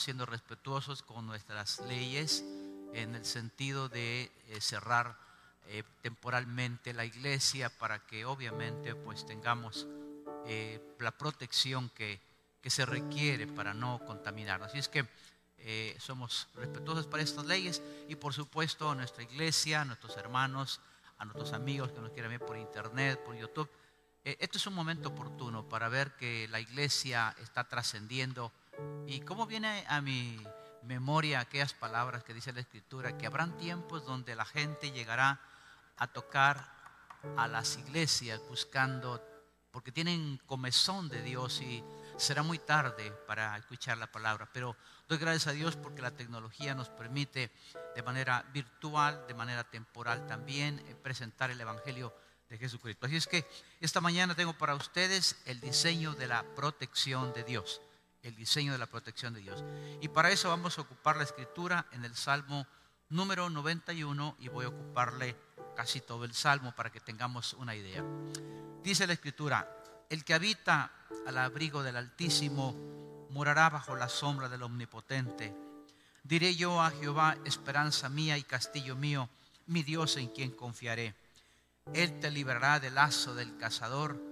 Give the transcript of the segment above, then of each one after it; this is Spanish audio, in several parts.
siendo respetuosos con nuestras leyes en el sentido de eh, cerrar eh, temporalmente la iglesia para que obviamente pues tengamos eh, la protección que, que, se requiere para no contaminarnos. Así es que somos respetuosos para estas leyes y por supuesto a nuestra iglesia, a nuestros hermanos, a nuestros amigos que nos quieran ver por internet, por YouTube. este es un momento oportuno para ver que la iglesia está trascendiendo y cómo viene a mi memoria aquellas palabras que dice la Escritura, que habrán tiempos donde la gente llegará a tocar a las iglesias buscando, porque tienen comezón de Dios y será muy tarde para escuchar la palabra. Pero doy gracias a Dios porque la tecnología nos permite de manera virtual, de manera temporal también, eh, presentar el Evangelio de Jesucristo. Así es que esta mañana tengo para ustedes el diseño de la protección de Dios el diseño de la protección de Dios. Y para eso vamos a ocupar la escritura en el Salmo número 91 y voy a ocuparle casi todo el Salmo para que tengamos una idea. Dice la escritura, el que habita al abrigo del Altísimo morará bajo la sombra del Omnipotente. Diré yo a Jehová, esperanza mía y castillo mío, mi Dios en quien confiaré. Él te librará del lazo del cazador,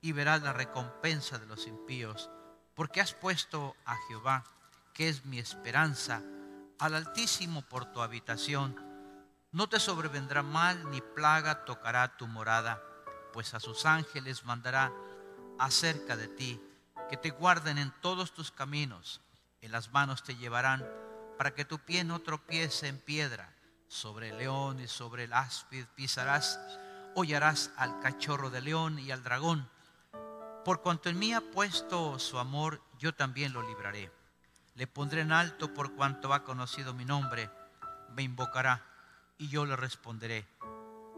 y verás la recompensa de los impíos porque has puesto a Jehová, que es mi esperanza, al Altísimo por tu habitación. No te sobrevendrá mal ni plaga tocará tu morada, pues a sus ángeles mandará acerca de ti, que te guarden en todos tus caminos. En las manos te llevarán para que tu pie no tropiece en piedra. Sobre el león y sobre el áspid pisarás, hollarás al cachorro de león y al dragón por cuanto en mí ha puesto su amor, yo también lo libraré. Le pondré en alto por cuanto ha conocido mi nombre. Me invocará y yo le responderé.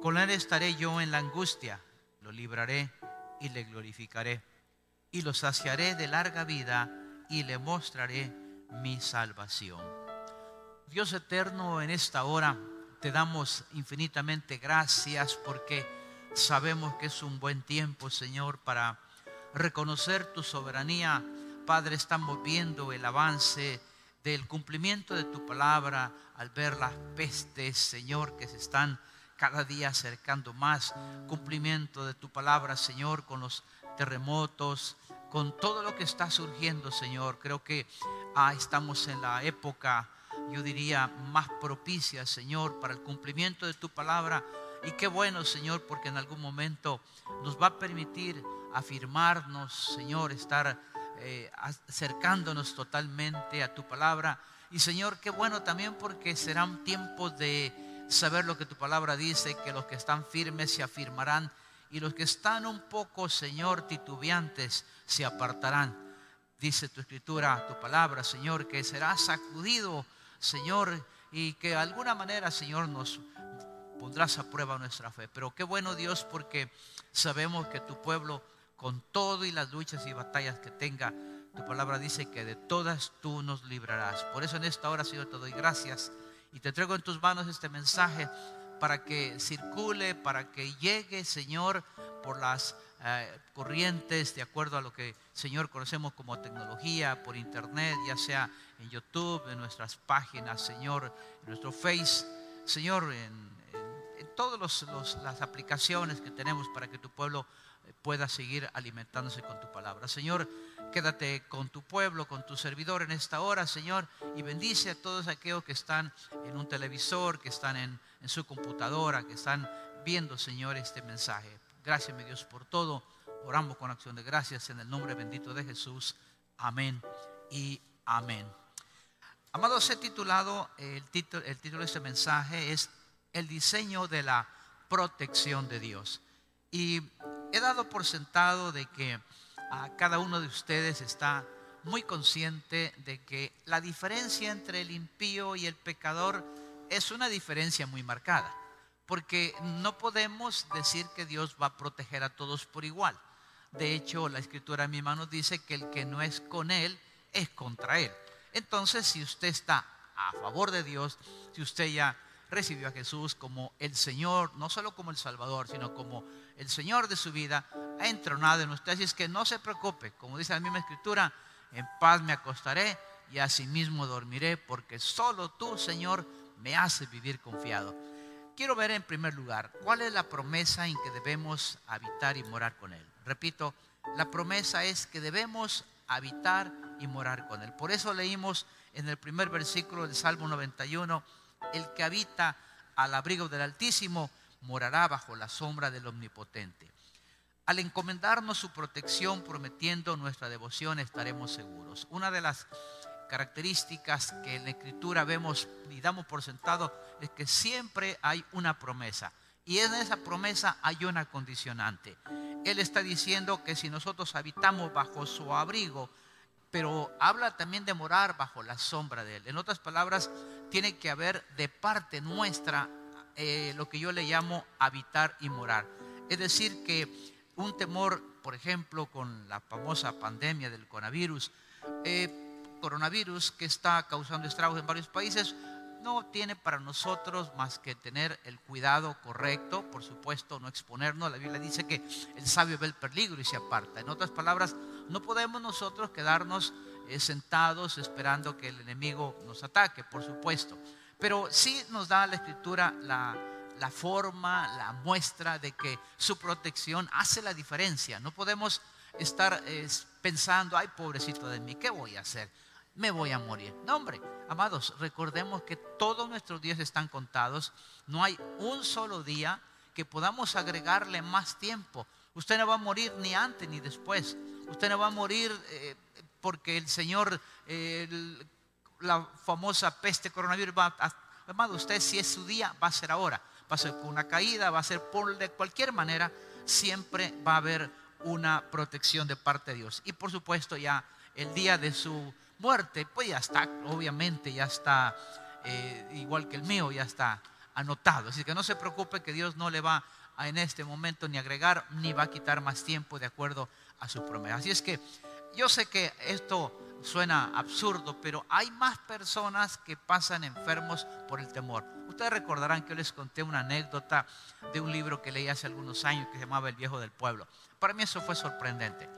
Con él estaré yo en la angustia. Lo libraré y le glorificaré. Y lo saciaré de larga vida y le mostraré mi salvación. Dios eterno, en esta hora te damos infinitamente gracias porque sabemos que es un buen tiempo, Señor, para reconocer tu soberanía. Padre, estamos viendo el avance del cumplimiento de tu palabra al ver las pestes, Señor, que se están cada día acercando más. Cumplimiento de tu palabra, Señor, con los terremotos, con todo lo que está surgiendo, Señor. Creo que ah, estamos en la época, yo diría, más propicia, Señor, para el cumplimiento de tu palabra. Y qué bueno, Señor, porque en algún momento nos va a permitir afirmarnos, Señor, estar eh, acercándonos totalmente a tu palabra. Y Señor, qué bueno también porque serán tiempos de saber lo que tu palabra dice, que los que están firmes se afirmarán y los que están un poco, Señor, titubeantes se apartarán. Dice tu escritura, tu palabra, Señor, que será sacudido, Señor, y que de alguna manera, Señor, nos pondrás a prueba nuestra fe. Pero qué bueno Dios porque sabemos que tu pueblo con todo y las luchas y batallas que tenga, tu palabra dice que de todas tú nos librarás. Por eso en esta hora, Señor, te doy gracias y te traigo en tus manos este mensaje para que circule, para que llegue, Señor, por las eh, corrientes, de acuerdo a lo que, Señor, conocemos como tecnología, por internet, ya sea en YouTube, en nuestras páginas, Señor, en nuestro Face, Señor, en, todas las aplicaciones que tenemos para que tu pueblo pueda seguir alimentándose con tu palabra. Señor, quédate con tu pueblo, con tu servidor en esta hora, Señor, y bendice a todos aquellos que están en un televisor, que están en, su computadora, que están viendo, Señor, este mensaje. Gracias, mi Dios, por todo. Oramos con acción de gracias en el nombre bendito de Jesús. Amén y amén. Amados, he titulado, el título, el título de este mensaje es El diseño de la protección de Dios. Y he dado por sentado de que a cada uno de ustedes está muy consciente de que la diferencia entre el impío y el pecador es una diferencia muy marcada, porque no podemos decir que Dios va a proteger a todos por igual. De hecho, la escritura misma nos dice que el que no es con Él es contra Él. Entonces, si usted está a favor de Dios, si usted ya recibió a Jesús como el Señor, no solo como el Salvador, sino como el Señor de su vida, ha entronado en usted. Así es que no se preocupe, como dice la misma escritura, en paz me acostaré y asimismo dormiré, porque solo tú, Señor, me haces vivir confiado. Quiero ver en primer lugar cuál es la promesa en que debemos habitar y morar con Él. Repito, la promesa es que debemos habitar y morar con Él. Por eso leímos en el primer versículo del Salmo 91, el que habita al abrigo del Altísimo morará bajo la sombra del Omnipotente. Al encomendarnos su protección, prometiendo nuestra devoción, estaremos seguros. Una de las características que en la Escritura vemos y damos por sentado es que siempre hay una promesa. Y en esa promesa hay una condicionante. Él está diciendo que si nosotros habitamos bajo su abrigo, pero habla también de morar bajo la sombra de Él. En otras palabras, tiene que haber de parte nuestra eh, lo que yo le llamo habitar y morar. Es decir, que un temor, por ejemplo, con la famosa pandemia del coronavirus, eh, coronavirus que está causando estragos en varios países, no tiene para nosotros más que tener el cuidado correcto, por supuesto, no exponernos. La Biblia dice que el sabio ve el peligro y se aparta. En otras palabras, no podemos nosotros quedarnos eh, sentados esperando que el enemigo nos ataque, por supuesto. Pero sí nos da la escritura la, forma, la muestra de que su protección hace la diferencia. No podemos estar eh, pensando, ay, pobrecito de mí, ¿qué voy a hacer? me voy a morir. No, hombre, amados, recordemos que todos nuestros días están contados. No hay un solo día que podamos agregarle más tiempo. Usted no va a morir ni antes ni después. Usted no va a morir eh, porque el Señor, la famosa peste coronavirus va a... Amado, usted si es su día, va a ser ahora. Va a ser con una caída, va a ser por de cualquier manera. Siempre va a haber una protección de parte de Dios. Y por supuesto ya el día de su muerte, pues ya está, obviamente ya está, eh, igual que el mío, ya está anotado. Así que no se preocupe que Dios no le va a, en este momento ni agregar ni va a quitar más tiempo de acuerdo a su promesa. Así es que yo sé que esto suena absurdo, pero hay más personas que pasan enfermos por el temor. Ustedes recordarán que yo les conté una anécdota de un libro que leí hace algunos años que se llamaba El viejo del pueblo. Para mí eso fue sorprendente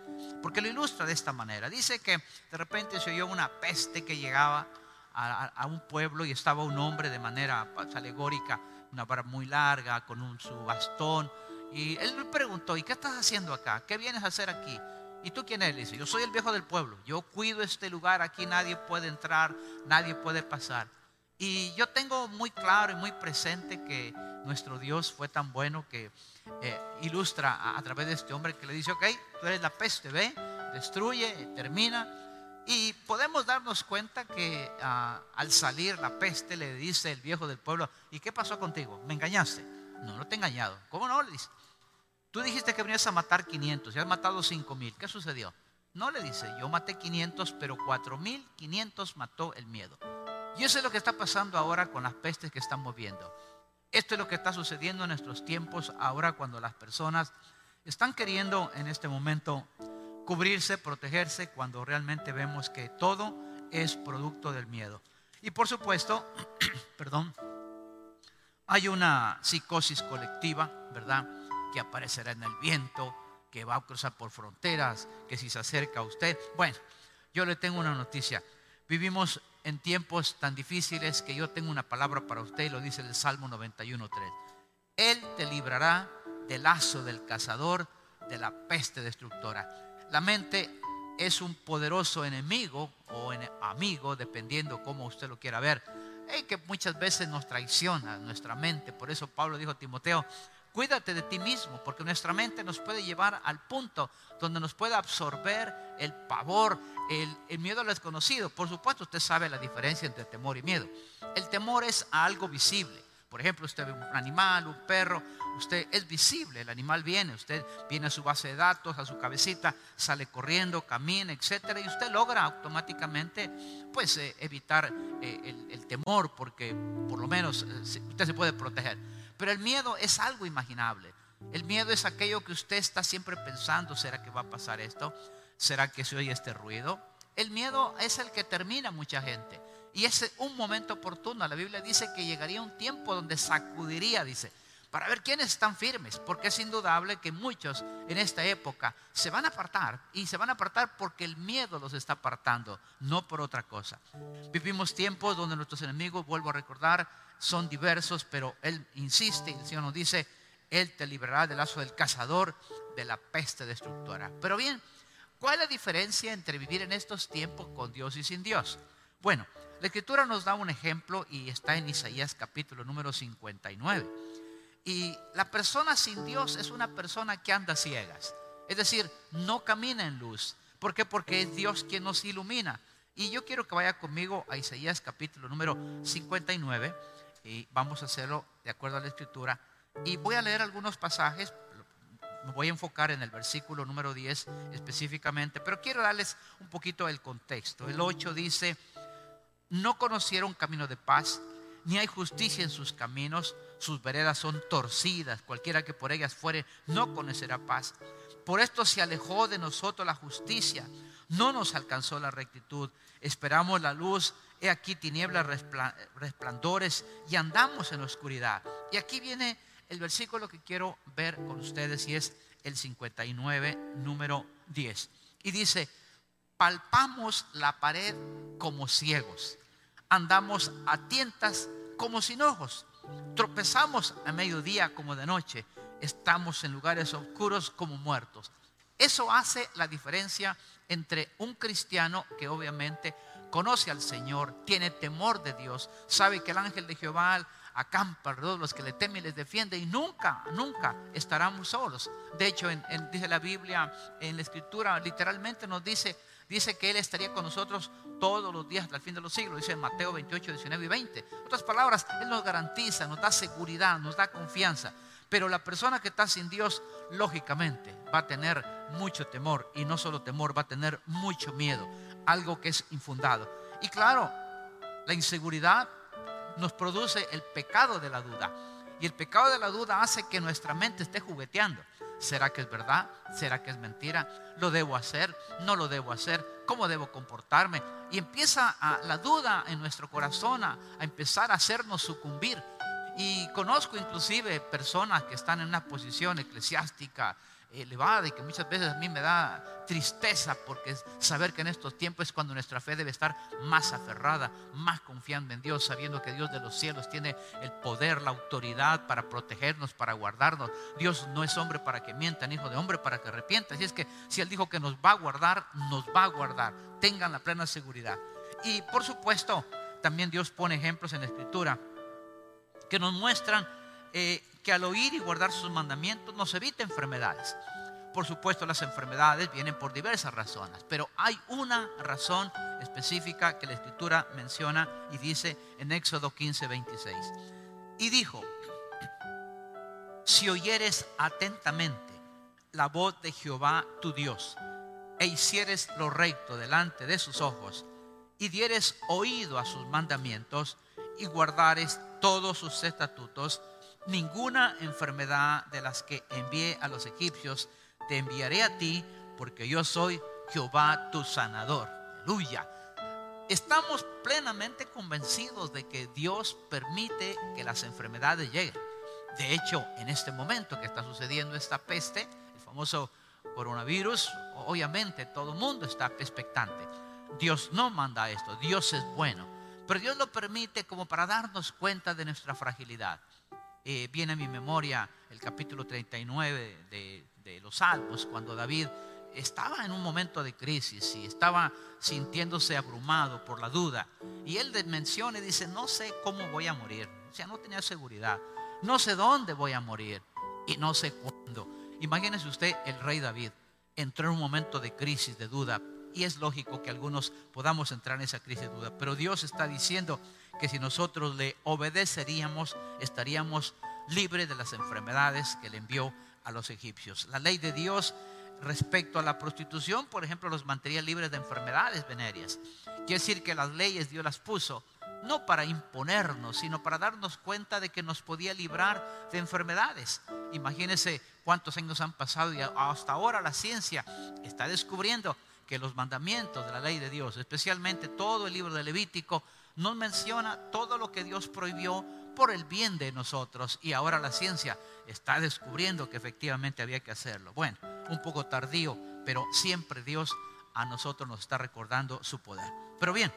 porque lo ilustra de esta manera. Dice que de repente se oyó una peste que llegaba a, un pueblo y estaba un hombre de manera pues, alegórica, una vara muy larga, con un, su bastón. Y él le preguntó, ¿y qué estás haciendo acá? ¿Qué vienes a hacer aquí? ¿Y tú quién eres? Dice, yo soy el viejo del pueblo, yo cuido este lugar, aquí nadie puede entrar, nadie puede pasar. Y yo tengo muy claro y muy presente que nuestro Dios fue tan bueno que eh, ilustra a, través de este hombre que le dice, ok, tú eres la peste, ve, destruye, termina. Y podemos darnos cuenta que ah, al salir la peste le dice el viejo del pueblo, ¿y qué pasó contigo? ¿Me engañaste? No, no te he engañado. ¿Cómo no? Le dice. Tú dijiste que venías a matar 500 y has matado 5 mil. ¿Qué sucedió? No le dice, yo maté 500, pero 4 mil 500 mató el miedo. Y eso es lo que está pasando ahora con las pestes que estamos viendo. Esto es lo que está sucediendo en nuestros tiempos ahora cuando las personas están queriendo en este momento cubrirse, protegerse, cuando realmente vemos que todo es producto del miedo. Y por supuesto, perdón, hay una psicosis colectiva, ¿verdad? Que aparecerá en el viento, que va a cruzar por fronteras, que si se acerca a usted. Bueno, yo le tengo una noticia. Vivimos en tiempos tan difíciles que yo tengo una palabra para usted y lo dice el Salmo 91.3. Él te librará del lazo del cazador, de la peste destructora. La mente es un poderoso enemigo o amigo, dependiendo cómo usted lo quiera ver, y que muchas veces nos traiciona nuestra mente. Por eso Pablo dijo a Timoteo, Cuídate de ti mismo, porque nuestra mente nos puede llevar al punto donde nos puede absorber el pavor, el, miedo a lo desconocido. Por supuesto, usted sabe la diferencia entre temor y miedo. El temor es algo visible. Por ejemplo, usted ve un animal, un perro, usted es visible, el animal viene, usted viene a su base de datos, a su cabecita, sale corriendo, camina, etcétera, y usted logra automáticamente, pues, eh, evitar eh, el, temor, porque por lo menos eh, usted se puede proteger. Pero el miedo es algo imaginable. El miedo es aquello que usted está siempre pensando, ¿será que va a pasar esto? ¿Será que se oye este ruido? El miedo es el que termina mucha gente. Y es un momento oportuno. La Biblia dice que llegaría un tiempo donde sacudiría, dice, para ver quiénes están firmes, porque es indudable que muchos en esta época se van a apartar y se van a apartar porque el miedo los está apartando, no por otra cosa. Vivimos tiempos donde nuestros enemigos, vuelvo a recordar, son diversos, pero Él insiste y el Señor nos dice, Él te librará del lazo del cazador, de la peste destructora. Pero bien, ¿cuál es la diferencia entre vivir en estos tiempos con Dios y sin Dios? Bueno, la escritura nos da un ejemplo y está en Isaías capítulo número 59. Y la persona sin Dios es una persona que anda ciegas. Es decir, no camina en luz. ¿Por qué? Porque es Dios quien nos ilumina. Y yo quiero que vaya conmigo a Isaías capítulo número 59 y vamos a hacerlo de acuerdo a la escritura. Y voy a leer algunos pasajes, me voy a enfocar en el versículo número 10 específicamente, pero quiero darles un poquito el contexto. El 8 dice, no conocieron camino de paz, ni hay justicia en sus caminos, sus veredas son torcidas, cualquiera que por ellas fuere no conocerá paz. Por esto se alejó de nosotros la justicia, no nos alcanzó la rectitud, esperamos la luz he aquí tinieblas resplandores y andamos en oscuridad. Y aquí viene el versículo que quiero ver con ustedes y es el 59, número 10. Y dice, palpamos la pared como ciegos, andamos a tientas como sin ojos, tropezamos a mediodía como de noche, estamos en lugares oscuros como muertos. Eso hace la diferencia entre un cristiano que obviamente conoce al Señor, tiene temor de Dios, sabe que el ángel de Jehová acampa alrededor de los que le temen y les defiende y nunca, nunca estaremos solos. De hecho, dice la Biblia, en la escritura, literalmente nos dice, dice que Él estaría con nosotros todos los días hasta el fin de los siglos, dice en Mateo 28, 19 y 20. otras palabras, Él nos garantiza, nos da seguridad, nos da confianza. Pero la persona que está sin Dios, lógicamente, va a tener mucho temor y no solo temor, va a tener mucho miedo algo que es infundado. Y claro, la inseguridad nos produce el pecado de la duda. Y el pecado de la duda hace que nuestra mente esté jugueteando. ¿Será que es verdad? ¿Será que es mentira? ¿Lo debo hacer? ¿No lo debo hacer? ¿Cómo debo comportarme? Y empieza la duda en nuestro corazón a, empezar a hacernos sucumbir. Y conozco inclusive personas que están en una posición eclesiástica, elevada y que muchas veces a mí me da tristeza porque saber que en estos tiempos es cuando nuestra fe debe estar más aferrada, más confiando en Dios, sabiendo que Dios de los cielos tiene el poder, la autoridad para protegernos, para guardarnos. Dios no es hombre para que mienta, ni hijo de hombre para que arrepienta. Así es que si Él dijo que nos va a guardar, nos va a guardar. Tengan la plena seguridad. Y por supuesto, también Dios pone ejemplos en la Escritura que nos muestran eh, que al oír y guardar sus mandamientos nos evita enfermedades. Por supuesto, las enfermedades vienen por diversas razones, pero hay una razón específica que la Escritura menciona y dice en Éxodo 15, 26. Y dijo, si oyeres atentamente la voz de Jehová tu Dios, e hicieres lo recto delante de sus ojos, y dieres oído a sus mandamientos, y guardares todos sus estatutos, ninguna enfermedad de las que envié a los egipcios te enviaré a ti, porque yo soy Jehová tu sanador. Aleluya. Estamos plenamente convencidos de que Dios permite que las enfermedades lleguen. De hecho, en este momento que está sucediendo esta peste, el famoso coronavirus, obviamente todo el mundo está expectante. Dios no manda esto, Dios es bueno, pero Dios lo permite como para darnos cuenta de nuestra fragilidad. Eh, viene a mi memoria el capítulo 39 de, de los Salmos, cuando David estaba en un momento de crisis y estaba sintiéndose abrumado por la duda. Y él menciona y dice, no sé cómo voy a morir. O sea, no tenía seguridad. No sé dónde voy a morir y no sé cuándo. Imagínese usted, el rey David entró en un momento de crisis, de duda, Y es lógico que algunos podamos entrar en esa crisis de duda. Pero Dios está diciendo que si nosotros le obedeceríamos, estaríamos libres de las enfermedades que le envió a los egipcios. La ley de Dios respecto a la prostitución, por ejemplo, los mantenía libres de enfermedades venéreas. Quiere decir que las leyes Dios las puso no para imponernos, sino para darnos cuenta de que nos podía librar de enfermedades. Imagínense cuántos años han pasado y hasta ahora la ciencia está descubriendo que los mandamientos de la ley de Dios, especialmente todo el libro de Levítico, nos menciona todo lo que Dios prohibió por el bien de nosotros y ahora la ciencia está descubriendo que efectivamente había que hacerlo. Bueno, un poco tardío, pero siempre Dios a nosotros nos está recordando su poder. Pero bien,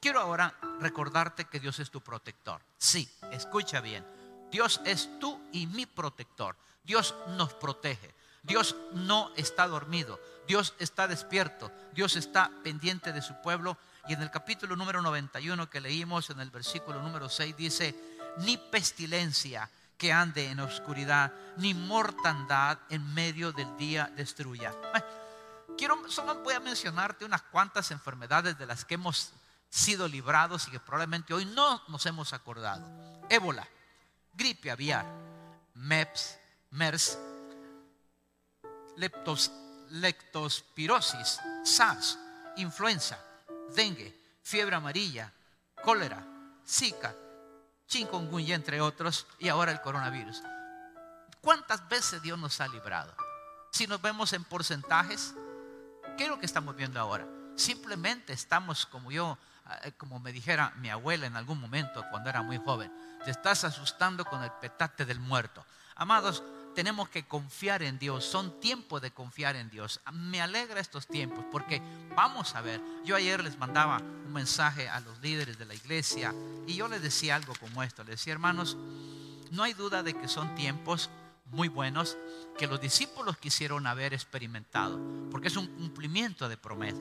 quiero ahora recordarte que Dios es tu protector. Sí, escucha bien. Dios es tú y mi protector. Dios nos protege. Dios no está dormido. Dios está despierto. Dios está pendiente de su pueblo. Y en el capítulo número 91 que leímos en el versículo número 6 dice, ni pestilencia que ande en oscuridad, ni mortandad en medio del día destruya. quiero, solo voy a mencionarte unas cuantas enfermedades de las que hemos sido librados y que probablemente hoy no nos hemos acordado. Ébola, gripe aviar, MEPS, MERS, leptos, leptospirosis, SARS, influenza, dengue, fiebre amarilla, cólera, Zika, chikungunya, entre otros, y ahora el coronavirus. ¿Cuántas veces Dios nos ha librado? Si nos vemos en porcentajes, ¿qué es lo que estamos viendo ahora? Simplemente estamos como yo, eh, como me dijera mi abuela en algún momento cuando era muy joven, te estás asustando con el petate del muerto. Amados, tenemos que confiar en Dios. Son tiempos de confiar en Dios. Me alegra estos tiempos porque vamos a ver. Yo ayer les mandaba un mensaje a los líderes de la iglesia y yo les decía algo como esto. Les decía, hermanos, no hay duda de que son tiempos muy buenos que los discípulos quisieron haber experimentado, porque es un cumplimiento de promesa.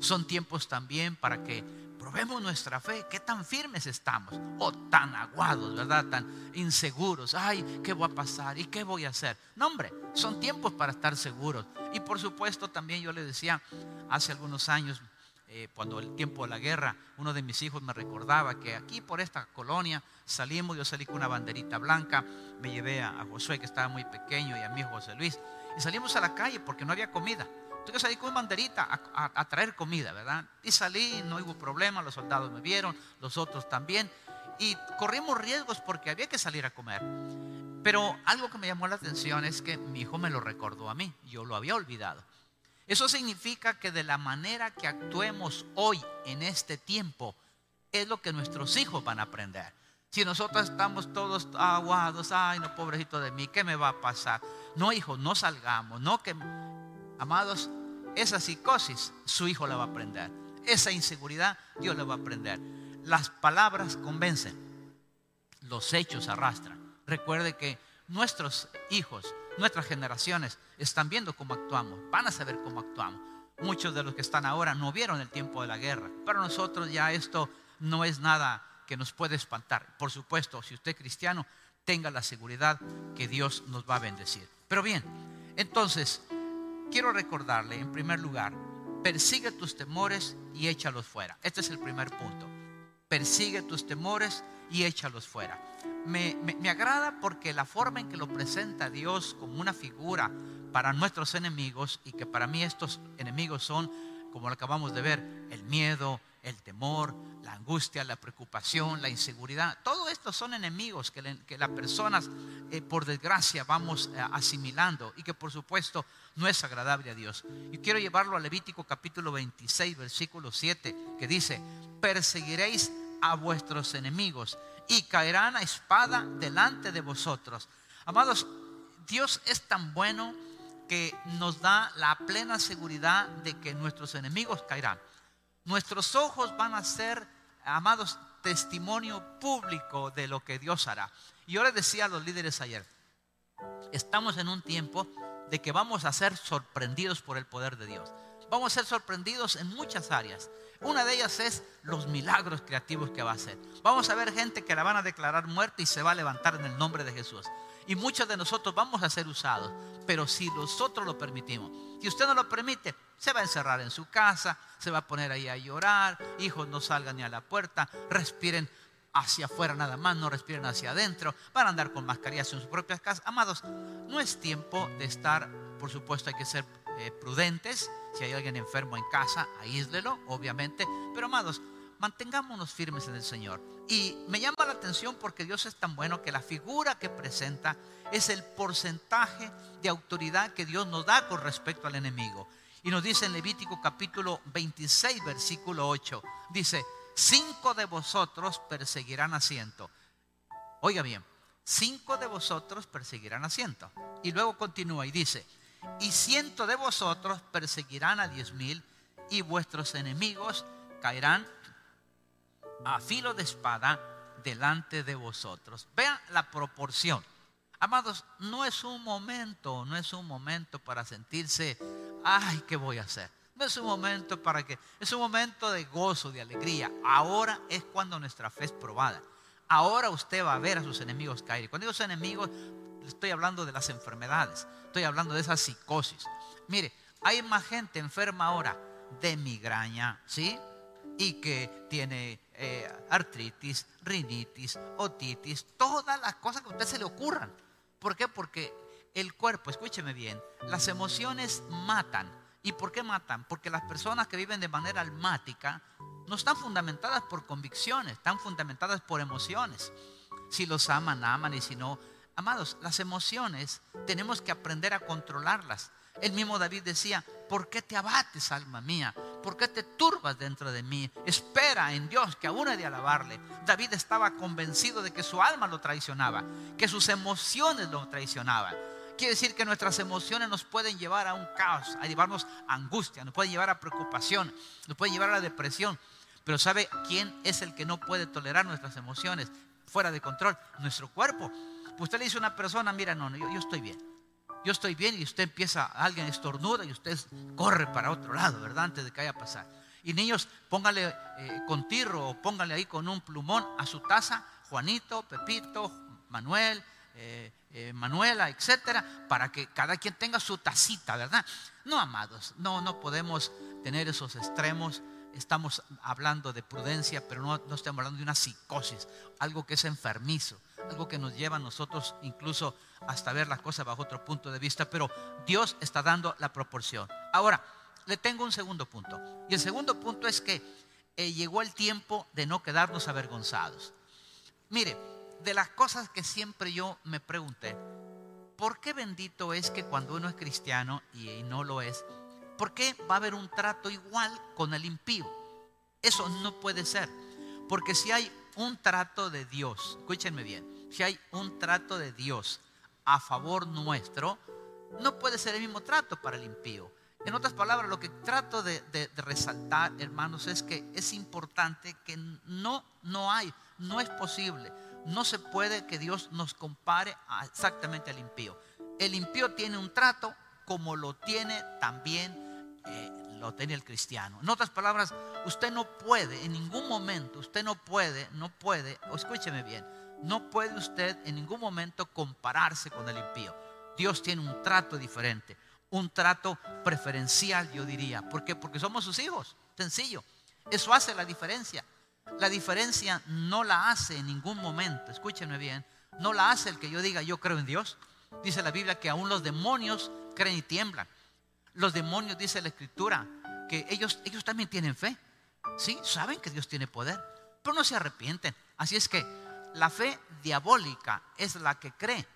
Son tiempos también para que probemos nuestra fe, qué tan firmes estamos, o tan aguados, ¿verdad? Tan inseguros. Ay, ¿qué va a pasar? ¿Y qué voy a hacer? No, hombre, son tiempos para estar seguros. Y por supuesto, también yo le decía hace algunos años, eh, cuando el tiempo de la guerra, uno de mis hijos me recordaba que aquí por esta colonia salimos, yo salí con una banderita blanca, me llevé a, Josué que estaba muy pequeño y a mi hijo José Luis, y salimos a la calle porque no había comida. Entonces salí con banderita a, traer comida, ¿verdad? Y salí, no hubo problema, los soldados me vieron, los otros también. Y corrimos riesgos porque había que salir a comer. Pero algo que me llamó la atención es que mi hijo me lo recordó a mí, yo lo había olvidado. Eso significa que de la manera que actuemos hoy en este tiempo es lo que nuestros hijos van a aprender. Si nosotros estamos todos aguados, ay, no, pobrecito de mí, ¿qué me va a pasar? No, hijo, no salgamos, no que Amados, esa psicosis su hijo la va a aprender. Esa inseguridad Dios la va a aprender. Las palabras convencen, los hechos arrastran. Recuerde que nuestros hijos, nuestras generaciones están viendo cómo actuamos, van a saber cómo actuamos. Muchos de los que están ahora no vieron el tiempo de la guerra, pero nosotros ya esto no es nada que nos puede espantar. Por supuesto, si usted es cristiano, tenga la seguridad que Dios nos va a bendecir. Pero bien, entonces, quiero recordarle, en primer lugar, persigue tus temores y échalos fuera. Este es el primer punto. Persigue tus temores y échalos fuera. Me, agrada porque la forma en que lo presenta Dios como una figura para nuestros enemigos y que para mí estos enemigos son, como lo acabamos de ver, el miedo, el temor, la angustia, la preocupación, la inseguridad. Todo esto son enemigos que, las personas, eh, por desgracia, vamos eh, asimilando y que por supuesto no es agradable a Dios. Y quiero llevarlo a Levítico capítulo 26, versículo 7, que dice, perseguiréis a vuestros enemigos y caerán a espada delante de vosotros. Amados, Dios es tan bueno que nos da la plena seguridad de que nuestros enemigos caerán. Nuestros ojos van a ser, amados, testimonio público de lo que Dios hará. Y yo les decía a los líderes ayer, estamos en un tiempo de que vamos a ser sorprendidos por el poder de Dios. Vamos a ser sorprendidos en muchas áreas. Una de ellas es los milagros creativos que va a hacer. Vamos a ver gente que la van a declarar muerta y se va a levantar en el nombre de Jesús. Y muchos de nosotros vamos a ser usados. Pero si nosotros lo permitimos, si usted no lo permite, Se va a encerrar en su casa, se va a poner ahí a llorar, hijos no salgan ni a la puerta, respiren hacia afuera nada más, no respiren hacia adentro, van a andar con mascarillas en sus propias casas. Amados, no es tiempo de estar, por supuesto hay que ser eh, prudentes, si hay alguien enfermo en casa, aíslelo, obviamente, pero amados, mantengámonos firmes en el Señor. Y me llama la atención porque Dios es tan bueno que la figura que presenta es el porcentaje de autoridad que Dios nos da con respecto al enemigo. Y nos dice en Levítico capítulo 26, versículo 8, dice, cinco de vosotros perseguirán a ciento. Oiga bien, cinco de vosotros perseguirán a ciento. Y luego continúa y dice, y ciento de vosotros perseguirán a diez mil y vuestros enemigos caerán a filo de espada delante de vosotros. Vean la proporción. Amados, no es un momento, no es un momento para sentirse, ay, ¿qué voy a hacer? No es un momento para que, es un momento de gozo, de alegría. Ahora es cuando nuestra fe es probada. Ahora usted va a ver a sus enemigos caer. Cuando digo enemigos, estoy hablando de las enfermedades, estoy hablando de esa psicosis. Mire, hay más gente enferma ahora de migraña, ¿sí? Y que tiene eh, artritis, rinitis, otitis, todas las cosas que a usted se le ocurran. ¿Por qué? Porque el cuerpo, escúcheme bien, las emociones matan. ¿Y por qué matan? Porque las personas que viven de manera almática no están fundamentadas por convicciones, están fundamentadas por emociones. Si los aman, aman y si no, amados, las emociones tenemos que aprender a controlarlas. El mismo David decía, ¿por qué te abates, alma mía? ¿Por qué te turbas dentro de mí? Espera en Dios que aún he de alabarle. David estaba convencido de que su alma lo traicionaba, que sus emociones lo traicionaban. Quiere decir que nuestras emociones nos pueden llevar a un caos, a llevarnos a angustia, nos pueden llevar a preocupación, nos pueden llevar a la depresión. Pero ¿sabe quién es el que no puede tolerar nuestras emociones fuera de control? Nuestro cuerpo. Pues usted le dice a una persona, mira, no, yo, yo estoy bien yo estoy bien y usted empieza, alguien estornuda y usted corre para otro lado, ¿verdad? Antes de que haya pasar. Y niños, póngale eh, con tirro o póngale ahí con un plumón a su taza, Juanito, Pepito, Manuel, eh, eh, Manuela, etcétera, para que cada quien tenga su tacita, ¿verdad? No, amados, no, no podemos tener esos extremos. Estamos hablando de prudencia, pero no, no estamos hablando de una psicosis, algo que es enfermizo, algo que nos lleva a nosotros incluso hasta ver las cosas bajo otro punto de vista, pero Dios está dando la proporción. Ahora, le tengo un segundo punto. Y el segundo punto es que eh, llegó el tiempo de no quedarnos avergonzados. Mire, de las cosas que siempre yo me pregunté, ¿por qué bendito es que cuando uno es cristiano y no lo es, ¿por qué va a haber un trato igual con el impío? Eso no puede ser. Porque si hay un trato de Dios, escúchenme bien, si hay un trato de Dios a favor nuestro, no puede ser el mismo trato para el impío. En otras palabras, lo que trato de, resaltar, hermanos, es que es importante que no, no hay, no es posible, no se puede que Dios nos compare exactamente al impío. El impío tiene un trato como lo tiene también, eh, lo tiene el cristiano. En otras palabras, usted no puede, en ningún momento, usted no puede, no puede, escúcheme bien, no puede usted en ningún momento compararse con el impío. Dios tiene un trato diferente, un trato preferencial, yo diría. ¿Por qué? Porque somos sus hijos. Sencillo. Eso hace la diferencia. La diferencia no la hace en ningún momento, escúchenme bien, no la hace el que yo diga yo creo en Dios. Dice la Biblia que aún los demonios creen y tiemblan. Los demonios, dice la Escritura, que ellos, ellos también tienen fe. Sí, saben que Dios tiene poder, pero no se arrepienten. Así es que la fe diabólica es la que cree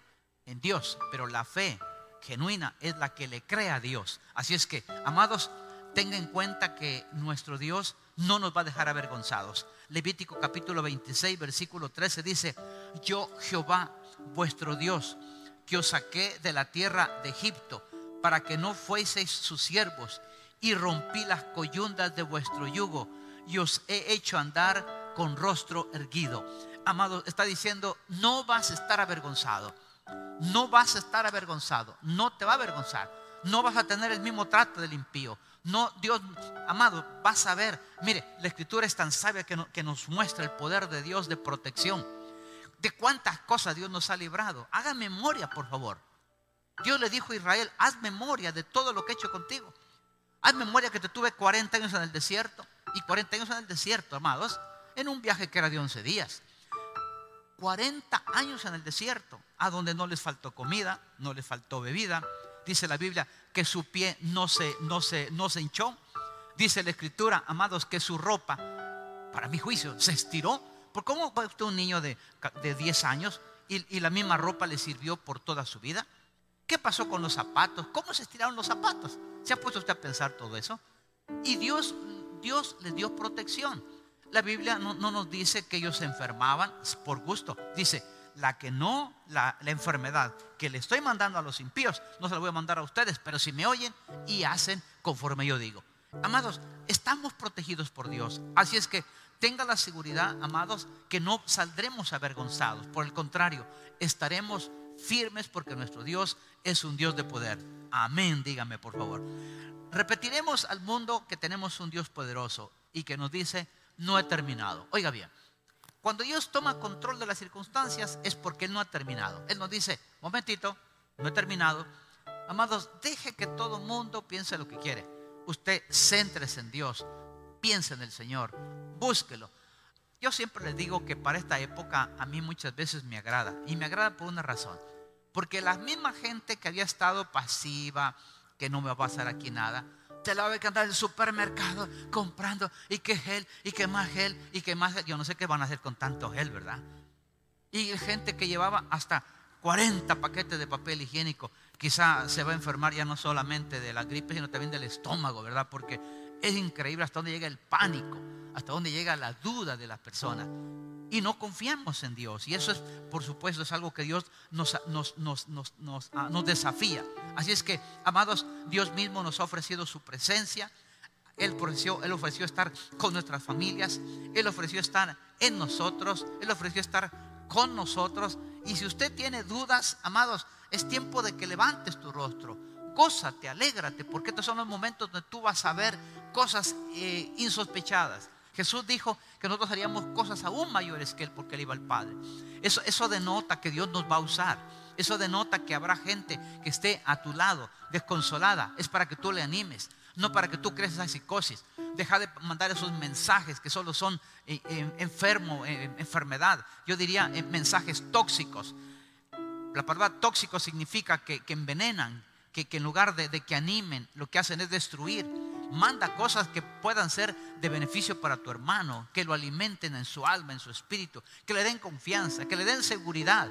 en Dios, pero la fe genuina es la que le cree a Dios. Así es que, amados, tenga en cuenta que nuestro Dios no nos va a dejar avergonzados. Levítico capítulo 26, versículo 13 dice, yo Jehová, vuestro Dios, que os saqué de la tierra de Egipto, para que no fueseis sus siervos, y rompí las coyundas de vuestro yugo, y os he hecho andar con rostro erguido amado, está diciendo, no vas a estar avergonzado. No vas a estar avergonzado. No te va a avergonzar. No vas a tener el mismo trato del impío. No, Dios, amado, vas a ver. Mire, la escritura es tan sabia que, nos muestra el poder de Dios de protección. De cuántas cosas Dios nos ha librado. Haga memoria, por favor. Dios le dijo a Israel, haz memoria de todo lo que he hecho contigo. Haz memoria que te tuve 40 años en el desierto. Y 40 años en el desierto, amados, en un viaje que era de 11 días. 40 años en el desierto, a donde no les faltó comida, no les faltó bebida. Dice la Biblia que su pie no se, no se, no se hinchó. Dice la Escritura, amados, que su ropa, para mi juicio, se estiró. ¿Por cómo va usted un niño de, de 10 años y, y la misma ropa le sirvió por toda su vida? ¿Qué pasó con los zapatos? ¿Cómo se estiraron los zapatos? ¿Se ha puesto usted a pensar todo eso? Y Dios, Dios les dio protección. La Biblia no, nos dice que ellos se enfermaban por gusto. Dice, la que no, la, enfermedad que le estoy mandando a los impíos, no se la voy a mandar a ustedes, pero si me oyen y hacen conforme yo digo. Amados, estamos protegidos por Dios. Así es que tenga la seguridad, amados, que no saldremos avergonzados. Por el contrario, estaremos firmes porque nuestro Dios es un Dios de poder. Amén, dígame por favor. Repetiremos al mundo que tenemos un Dios poderoso y que nos dice, no he terminado. Oiga bien, cuando Dios toma control de las circunstancias es porque Él no ha terminado. Él nos dice, momentito, no he terminado. Amados, deje que todo mundo piense lo que quiere. Usted céntrese en Dios, piense en el Señor, búsquelo. Yo siempre les digo que para esta época a mí muchas veces me agrada. Y me agrada por una razón. Porque la misma gente que había estado pasiva, que no me va a pasar aquí nada, te la va a andar en el supermercado comprando y que gel y que más gel y que más gel. Yo no sé qué van a hacer con tanto gel, ¿verdad? Y gente que llevaba hasta 40 paquetes de papel higiénico, quizá se va a enfermar ya no solamente de la gripe, sino también del estómago, ¿verdad? Porque es increíble hasta dónde llega el pánico, hasta dónde llega la duda de las personas. Y no confiamos en Dios. Y eso es, por supuesto, es algo que Dios nos, nos, ah, desafía. Así es que, amados, Dios mismo nos ha ofrecido su presencia. Él ofreció, él ofreció estar con nuestras familias. Él ofreció estar en nosotros. Él ofreció estar con nosotros. Y si usted tiene dudas, amados, es tiempo de que levantes tu rostro gózate, alégrate, porque estos son los momentos donde tú vas a ver cosas eh, insospechadas. Jesús dijo que nosotros haríamos cosas aún mayores que Él porque Él iba al Padre. Eso, eso denota que Dios nos va a usar. Eso denota que habrá gente que esté a tu lado, desconsolada. Es para que tú le animes, no para que tú crees esa psicosis. Deja de mandar esos mensajes que solo son eh, eh, enfermo, enfermedad. Yo diría mensajes tóxicos. La palabra tóxico significa que envenenan, que, en lugar de, que animen, lo que hacen es destruir. Manda cosas que puedan ser de beneficio para tu hermano, que lo alimenten en su alma, en su espíritu, que le den confianza, que le den seguridad.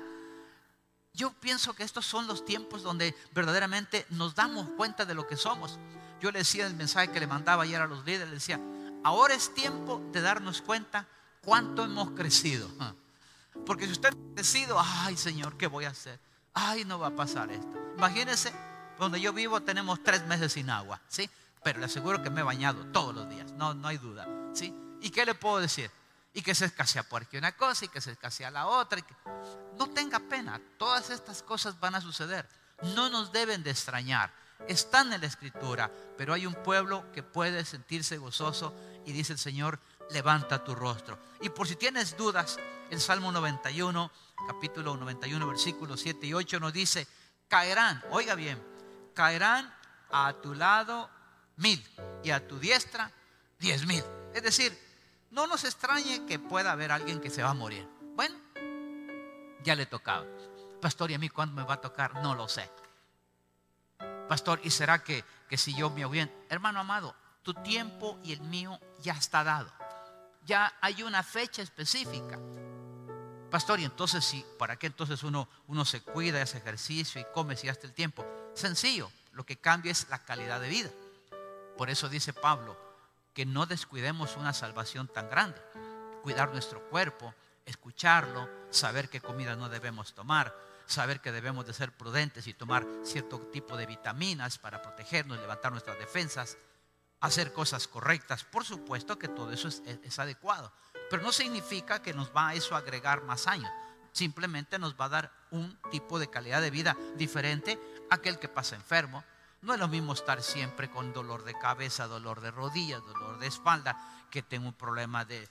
Yo pienso que estos son los tiempos donde verdaderamente nos damos cuenta de lo que somos. Yo le decía el mensaje que le mandaba ayer a los líderes, le decía, ahora es tiempo de darnos cuenta cuánto hemos crecido. Porque si usted ha crecido, ay Señor, ¿qué voy a hacer? Ay, no va a pasar esto. Imagínese donde yo vivo tenemos tres meses sin agua, ¿sí? Pero le aseguro que me he bañado todos los días, no, no hay duda, ¿sí? ¿Y qué le puedo decir? Y que se escasea por aquí una cosa y que se escasea la otra. No tenga pena, todas estas cosas van a suceder. No nos deben de extrañar. Están en la escritura, pero hay un pueblo que puede sentirse gozoso y dice el Señor, levanta tu rostro. Y por si tienes dudas, el Salmo 91, capítulo 91, versículos 7 y 8 nos dice, caerán, oiga bien, caerán a tu lado mil y a tu diestra diez mil. Es decir, no nos extrañe que pueda haber alguien que se va a morir. Bueno, ya le tocaba. Pastor, ¿y a mí cuándo me va a tocar? No lo sé. Pastor, ¿y será que, que si yo me bien? Hermano amado, tu tiempo y el mío ya está dado. Ya hay una fecha específica. Pastor, y entonces sí, ¿para qué entonces uno, uno se cuida, hace ejercicio y come si hasta el tiempo? Sencillo, lo que cambia es la calidad de vida. Por eso dice Pablo que no descuidemos una salvación tan grande. Cuidar nuestro cuerpo, escucharlo, saber qué comida no debemos tomar, saber que debemos de ser prudentes y tomar cierto tipo de vitaminas para protegernos, levantar nuestras defensas, hacer cosas correctas. Por supuesto que todo eso es, es adecuado, pero no significa que nos va a eso agregar más años. Simplemente nos va a dar un tipo de calidad de vida diferente aquel que pasa enfermo. No es lo mismo estar siempre con dolor de cabeza, dolor de rodillas, dolor de espalda, que tengo un problema de,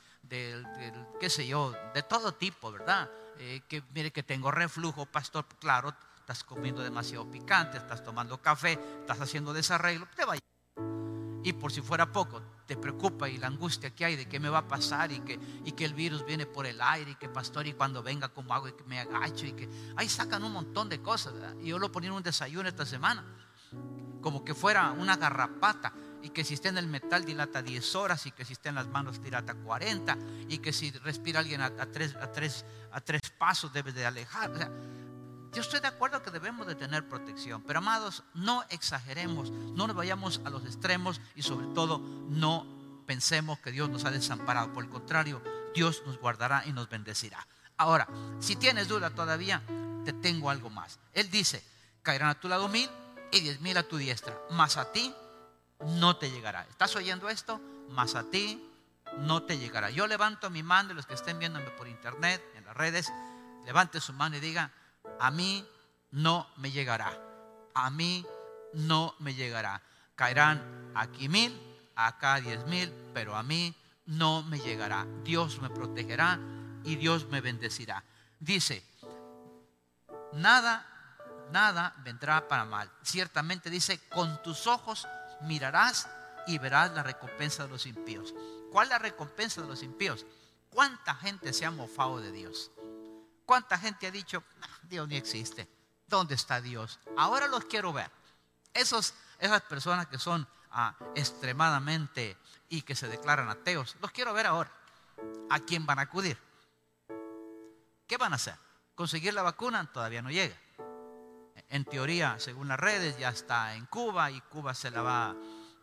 qué sé yo, de todo tipo, ¿verdad? Eh, que mire que tengo reflujo, pastor, claro, estás comiendo demasiado picante, estás tomando café, estás haciendo desarreglo, te va Y por si fuera poco, te preocupa y la angustia que hay de qué me va a pasar y que, y que el virus viene por el aire y que pastor y cuando venga como hago y que me agacho y que ahí sacan un montón de cosas. Y yo lo ponía en un desayuno esta semana, como que fuera una garrapata y que si está en el metal dilata 10 horas y que si está en las manos dilata 40 y que si respira alguien a, tres, a, tres, a tres pasos debe de alejar. Yo estoy de acuerdo que debemos de tener protección, pero amados, no exageremos, no nos vayamos a los extremos y sobre todo no pensemos que Dios nos ha desamparado. Por el contrario, Dios nos guardará y nos bendecirá. Ahora, si tienes duda todavía, te tengo algo más. Él dice, caerán a tu lado mil y diez mil a tu diestra, mas a ti no te llegará. ¿Estás oyendo esto? Más a ti no te llegará. Yo levanto mi mano y los que estén viéndome por internet, en las redes, levante su mano y diga, a mí no me llegará. A mí no me llegará. Caerán aquí mil, acá diez mil, pero a mí no me llegará. Dios me protegerá y Dios me bendecirá. Dice, nada, nada vendrá para mal. Ciertamente dice, con tus ojos mirarás y verás la recompensa de los impíos. ¿Cuál es la recompensa de los impíos? ¿Cuánta gente se ha mofado de Dios? ¿Cuánta gente ha dicho, ah, Dios ni existe? ¿Dónde está Dios? Ahora los quiero ver. Esos, esas personas que son ah, extremadamente y que se declaran ateos, los quiero ver ahora. ¿A quién van a acudir? ¿Qué van a hacer? ¿Conseguir la vacuna? Todavía no llega en teoría, según las redes, ya está en Cuba y Cuba se la va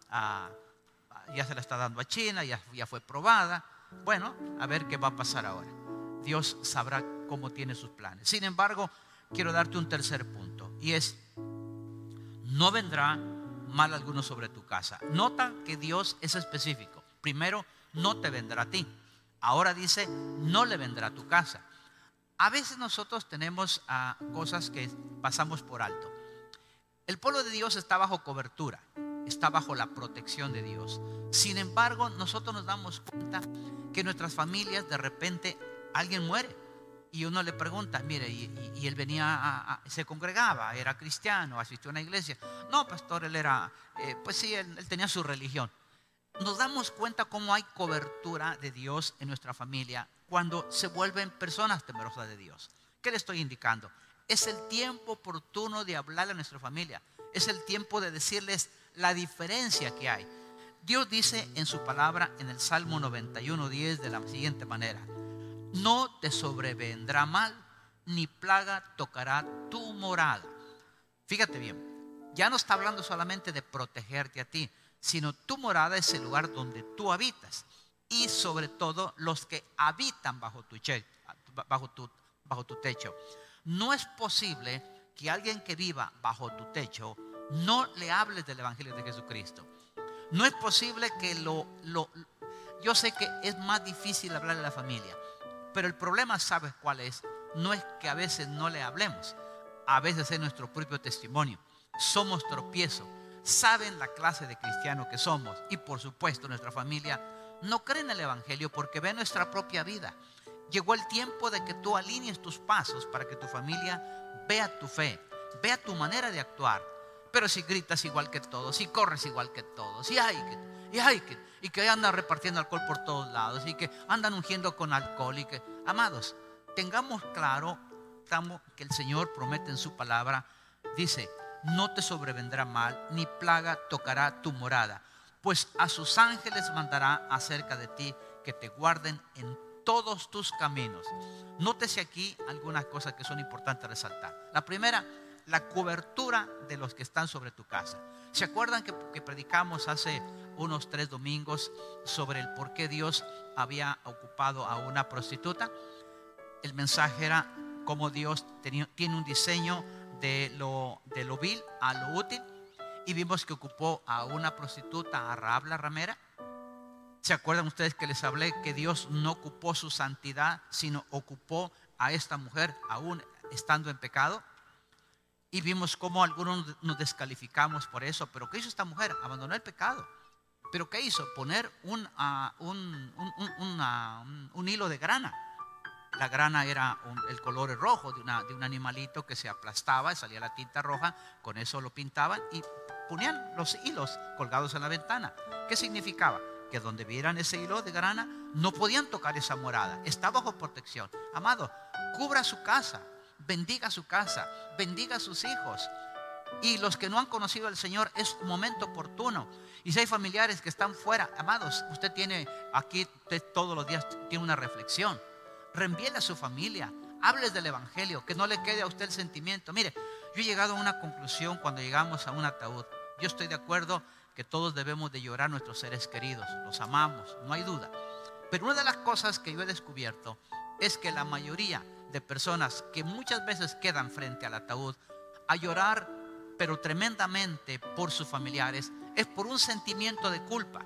a, ya se la está dando a China, ya, ya fue probada. Bueno, a ver qué va a pasar ahora. Dios sabrá cómo tiene sus planes. Sin embargo, quiero darte un tercer punto y es, no vendrá mal alguno sobre tu casa. Nota que Dios es específico. Primero, no te vendrá a ti. Ahora dice, no le vendrá a tu casa. A veces nosotros tenemos ah, cosas que pasamos por alto. El pueblo de Dios está bajo cobertura, está bajo la protección de Dios. Sin embargo, nosotros nos damos cuenta que nuestras familias de repente alguien muere y uno le pregunta, mire, y, él venía, se congregaba, era cristiano, asistió a una iglesia. No, pastor, él era, eh, pues sí, él tenía su religión. Nos damos cuenta cómo hay cobertura de Dios en nuestra familia cuando se vuelven personas temerosas de Dios. ¿Qué le estoy indicando? Es el tiempo oportuno de hablarle a nuestra familia. Es el tiempo de decirles la diferencia que hay. Dios dice en su palabra en el Salmo 91.10 de la siguiente manera. No te sobrevendrá mal, ni plaga tocará tu morada. Fíjate bien, ya no está hablando solamente de protegerte a ti, sino tu morada es el lugar donde tú habitas y sobre todo los que habitan bajo tu, techo. No es posible que alguien que viva bajo tu techo no le hables del Evangelio de Jesucristo. No es posible que lo, lo... Yo sé que es más difícil hablar de la familia, pero el problema, ¿sabes cuál es? No es que a veces no le hablemos, a veces es nuestro propio testimonio. Somos tropiezo, saben la clase de cristiano que somos y por supuesto nuestra familia no creen en el Evangelio porque ven nuestra propia vida. Llegó el tiempo de que tú alinees tus pasos para que tu familia vea tu fe, vea tu manera de actuar. Pero si gritas igual que todos, si corres igual que todos, y hay que, y hay que, y que andan repartiendo alcohol por todos lados, y que andan ungiendo con alcohol, y que, amados, tengamos claro que el Señor promete en su palabra, dice, no te sobrevendrá mal, ni plaga tocará tu morada pues a sus ángeles mandará acerca de ti que te guarden en todos tus caminos. Nótese aquí algunas cosas que son importantes resaltar. La primera, la cobertura de los que están sobre tu casa. ¿Se acuerdan que, predicamos hace unos tres domingos sobre el por qué Dios había ocupado a una prostituta? El mensaje era cómo Dios tiene un diseño de lo, de lo vil a lo útil y vimos que ocupó a una prostituta, a Raab la ramera. ¿Se acuerdan ustedes que les hablé que Dios no ocupó su santidad, sino ocupó a esta mujer aún estando en pecado? Y vimos cómo algunos nos descalificamos por eso. Pero ¿qué hizo esta mujer? Abandonó el pecado. ¿Pero qué hizo? Poner un, un, un, un hilo de grana la grana era el color rojo de, una, de un animalito que se aplastaba, salía la tinta roja, con eso lo pintaban y ponían los hilos colgados en la ventana. ¿Qué significaba? Que donde vieran ese hilo de grana, no podían tocar esa morada, está bajo protección. Amado, cubra su casa, bendiga su casa, bendiga a sus hijos. Y los que no han conocido al Señor es momento oportuno. Y si hay familiares que están fuera, amados, usted tiene aquí todos los días tiene una reflexión. Reenvíele a su familia, hables del Evangelio, que no le quede a usted el sentimiento. Mire, yo he llegado a una conclusión cuando llegamos a un ataúd. Yo estoy de acuerdo que todos debemos de llorar a nuestros seres queridos, los amamos, no hay duda. Pero una de las cosas que yo he descubierto es que la mayoría de personas que muchas veces quedan frente al ataúd a llorar, pero tremendamente por sus familiares, es por un sentimiento de culpa.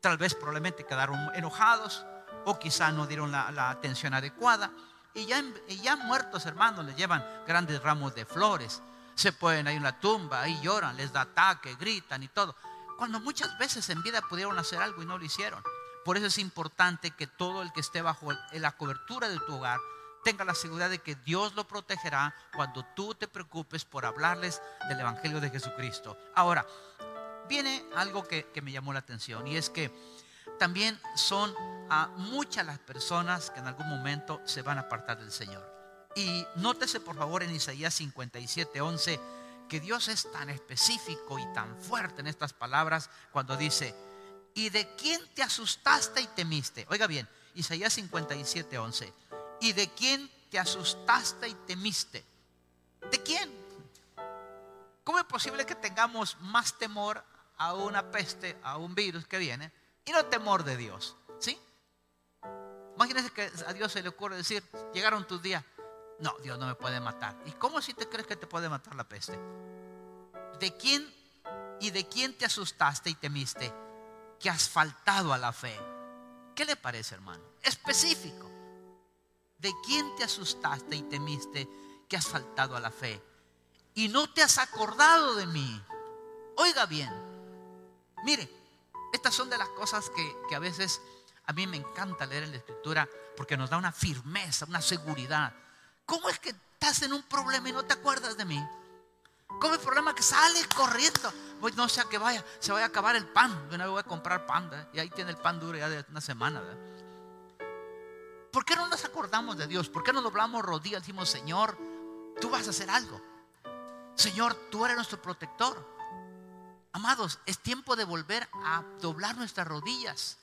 Tal vez probablemente quedaron enojados o quizá no dieron la, atención adecuada. Y ya, ya muertos hermanos les llevan grandes ramos de flores. Se pueden ahí en la tumba, ahí lloran, les da ataque, gritan y todo. Cuando muchas veces en vida pudieron hacer algo y no lo hicieron. Por eso es importante que todo el que esté bajo la cobertura de tu hogar tenga la seguridad de que Dios lo protegerá cuando tú te preocupes por hablarles del Evangelio de Jesucristo. Ahora, viene algo que, me llamó la atención y es que también son a muchas las personas que en algún momento se van a apartar del Señor. Y nótese por favor en Isaías 57, 11, que Dios es tan específico y tan fuerte en estas palabras cuando dice, ¿y de quién te asustaste y temiste? Oiga bien, Isaías 57, 11, ¿y de quién te asustaste y temiste? ¿De quién? ¿Cómo es posible que tengamos más temor a una peste, a un virus que viene, y no temor de Dios. ¿Sí? Imagínense que a Dios se le ocurre decir, llegaron tus días. No, Dios no me puede matar. ¿Y cómo si te crees que te puede matar la peste? ¿De quién y de quién te asustaste y temiste que has faltado a la fe? ¿Qué le parece, hermano? Específico. ¿De quién te asustaste y temiste que has faltado a la fe? Y no te has acordado de mí. Oiga bien, Mire, estas son de las cosas que, a veces a mí me encanta leer en la escritura porque nos da una firmeza, una seguridad. ¿Cómo es que estás en un problema y no te acuerdas de mí? ¿Cómo es el problema que sales corriendo? Pues no sea que vaya, se vaya a acabar el pan. Yo no voy a comprar pan, y ahí tiene el pan duro ya de una semana. ¿Por qué no nos acordamos de Dios? ¿Por qué no doblamos rodillas decimos, Señor, tú vas a hacer algo? Señor, tú eres nuestro protector. Amados, es tiempo de volver a doblar nuestras rodillas.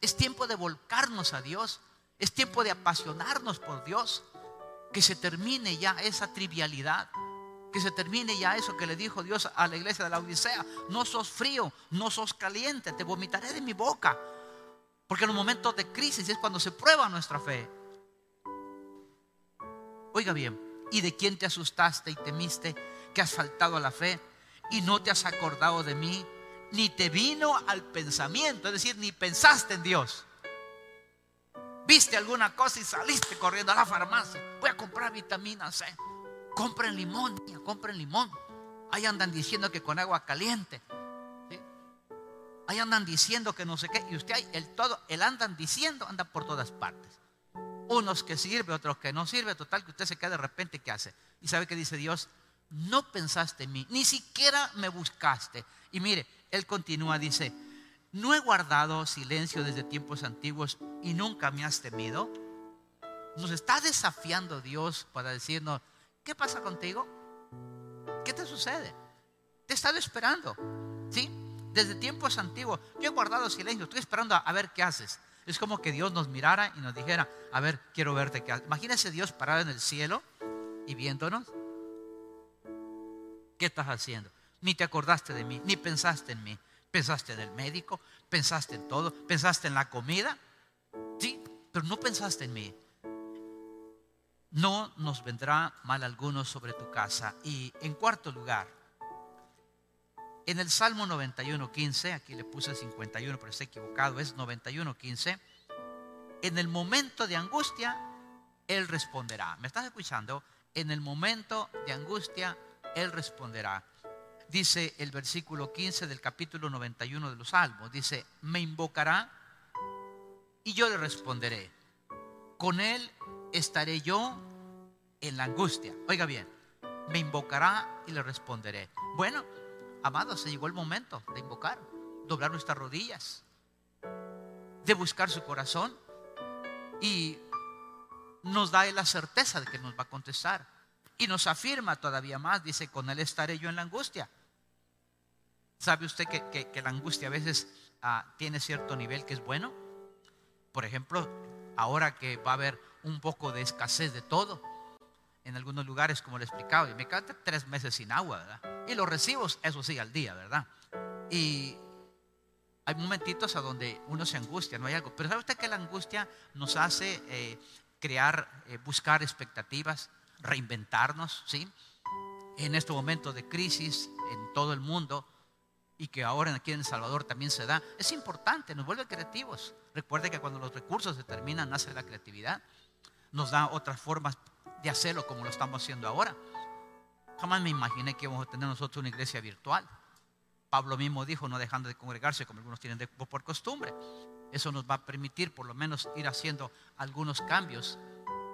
Es tiempo de volcarnos a Dios. Es tiempo de apasionarnos por Dios. Que se termine ya esa trivialidad. Que se termine ya eso que le dijo Dios a la iglesia de la Odisea. No sos frío, no sos caliente, te vomitaré de mi boca. Porque en los momentos de crisis es cuando se prueba nuestra fe. Oiga bien, ¿y de quién te asustaste y temiste que has faltado a la fe? Y no te has acordado de mí, ni te vino al pensamiento, es decir, ni pensaste en Dios. Viste alguna cosa y saliste corriendo a la farmacia. Voy a comprar vitamina C. Compren limón, compren limón. Ahí andan diciendo que con agua caliente. Ahí andan diciendo que no sé qué. Y usted, el todo, el andan diciendo, anda por todas partes. Unos que sirve, otros que no sirve. Total, que usted se queda de repente, ¿qué hace? Y sabe que dice Dios, no pensaste en mí, ni siquiera me buscaste. Y mire, él continúa, dice, ¿no he guardado silencio desde tiempos antiguos y nunca me has temido? Nos está desafiando Dios para decirnos, ¿qué pasa contigo? ¿Qué te sucede? Te he estado esperando, ¿sí? Desde tiempos antiguos. Yo he guardado silencio, estoy esperando a, ver qué haces. Es como que Dios nos mirara y nos dijera, a ver, quiero verte qué haces. Imagínese Dios parado en el cielo y viéndonos. ¿Qué estás haciendo? Ni te acordaste de mí, ni pensaste en mí. Pensaste en el médico, pensaste en todo, pensaste en la comida. Sí, pero no pensaste en mí. No nos vendrá mal alguno sobre tu casa. Y en cuarto lugar, en el Salmo 91.15, aquí le puse 51, pero está equivocado, es 91.15. En el momento de angustia, Él responderá. ¿Me estás escuchando? En el momento de angustia, él responderá. Dice el versículo 15 del capítulo 91 de los Salmos, dice, me invocará y yo le responderé. Con él estaré yo en la angustia. Oiga bien, me invocará y le responderé. Bueno, amados, se llegó el momento de invocar, doblar nuestras rodillas, de buscar su corazón y nos da la certeza de que nos va a contestar. Y nos afirma todavía más, dice, con él estaré yo en la angustia. ¿Sabe usted que, la angustia a veces ah, tiene cierto nivel que es bueno? Por ejemplo, ahora que va a haber un poco de escasez de todo, en algunos lugares, como le explicaba, y me quedan tres meses sin agua, ¿verdad? Y los recibos, eso sí, al día, ¿verdad? Y hay momentitos a donde uno se angustia, no hay algo. Pero ¿sabe usted que la angustia nos hace eh, crear, eh, buscar expectativas, reinventarnos, ¿sí? En este momento de crisis en todo el mundo y que ahora aquí en El Salvador también se da, es importante, nos vuelve creativos. Recuerde que cuando los recursos se terminan, nace la creatividad. Nos da otras formas de hacerlo como lo estamos haciendo ahora. Jamás me imaginé que íbamos a tener nosotros una iglesia virtual. Pablo mismo dijo, no dejando de congregarse como algunos tienen por costumbre. Eso nos va a permitir por lo menos ir haciendo algunos cambios